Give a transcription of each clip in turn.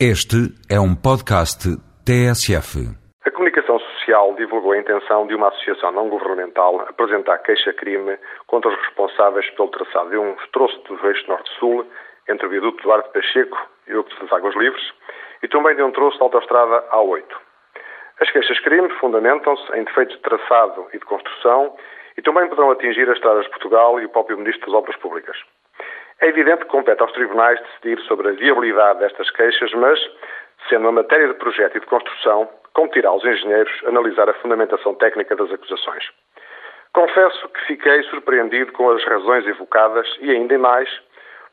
Este é um podcast TSF. A comunicação social divulgou a intenção de uma associação não governamental apresentar queixa-crime contra os responsáveis pelo traçado de um troço do eixo norte-sul entre o viaduto Duarte Pacheco e o das Águas Livres e também de um troço da autoestrada A8. As queixas-crime fundamentam-se em defeitos de traçado e de construção e também poderão atingir as estradas de Portugal e o próprio Ministro das Obras Públicas. É evidente que compete aos tribunais decidir sobre a viabilidade destas queixas, mas, sendo uma matéria de projeto e de construção, competirá aos engenheiros analisar a fundamentação técnica das acusações. Confesso que fiquei surpreendido com as razões evocadas e, ainda mais,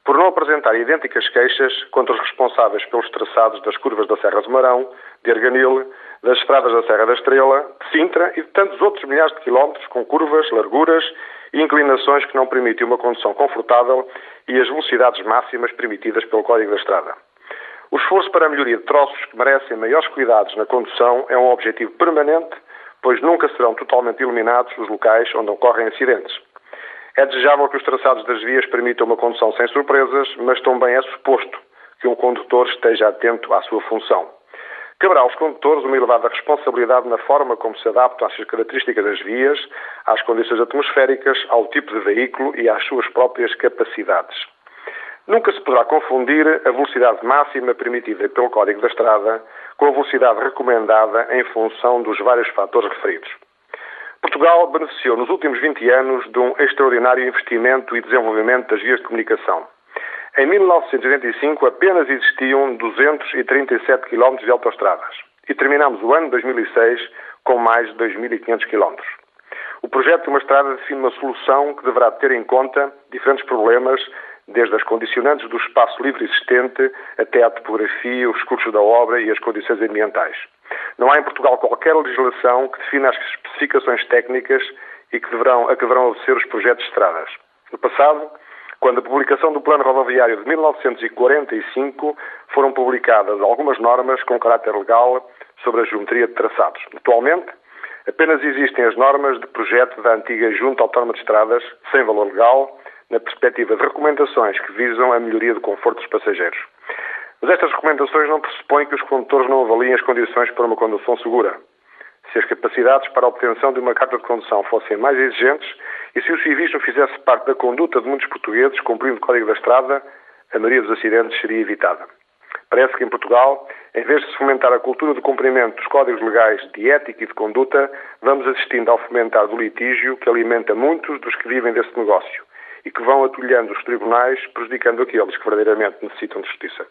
por não apresentar idênticas queixas contra os responsáveis pelos traçados das curvas da Serra do Marão, de Arganil, das estradas da Serra da Estrela, de Sintra e de tantos outros milhares de quilómetros com curvas, larguras inclinações que não permitem uma condução confortável e as velocidades máximas permitidas pelo Código da Estrada. O esforço para a melhoria de troços que merecem maiores cuidados na condução é um objetivo permanente, pois nunca serão totalmente eliminados os locais onde ocorrem acidentes. É desejável que os traçados das vias permitam uma condução sem surpresas, mas também é suposto que um condutor esteja atento à sua função. Caberá aos condutores uma elevada responsabilidade na forma como se adaptam às características das vias, às condições atmosféricas, ao tipo de veículo e às suas próprias capacidades. Nunca se poderá confundir a velocidade máxima permitida pelo Código da Estrada com a velocidade recomendada em função dos vários fatores referidos. Portugal beneficiou nos últimos 20 anos de um extraordinário investimento e desenvolvimento das vias de comunicação. Em 1985 apenas existiam 237 km de autoestradas e terminamos o ano 2006 com mais de 2.500 km. O projeto de uma estrada define uma solução que deverá ter em conta diferentes problemas, desde as condicionantes do espaço livre existente até à topografia, os custos da obra e as condições ambientais. Não há em Portugal qualquer legislação que defina as especificações técnicas e que deverão, a que deverão obedecer os projetos de estradas. No passado, quando a publicação do Plano Rodoviário de 1945 foram publicadas algumas normas com caráter legal sobre a geometria de traçados. Atualmente, apenas existem as normas de projeto da antiga Junta Autónoma de Estradas, sem valor legal, na perspectiva de recomendações que visam a melhoria do conforto dos passageiros. Mas estas recomendações não pressupõem que os condutores não avaliem as condições para uma condução segura. Se as capacidades para a obtenção de uma carta de condução fossem mais exigentes, e se o civismo fizesse parte da conduta de muitos portugueses, cumprindo o Código da Estrada, a maioria dos acidentes seria evitada. Parece que em Portugal, em vez de se fomentar a cultura do cumprimento dos códigos legais de ética e de conduta, vamos assistindo ao fomentar do litígio que alimenta muitos dos que vivem desse negócio e que vão atulhando os tribunais, prejudicando aqueles que verdadeiramente necessitam de justiça.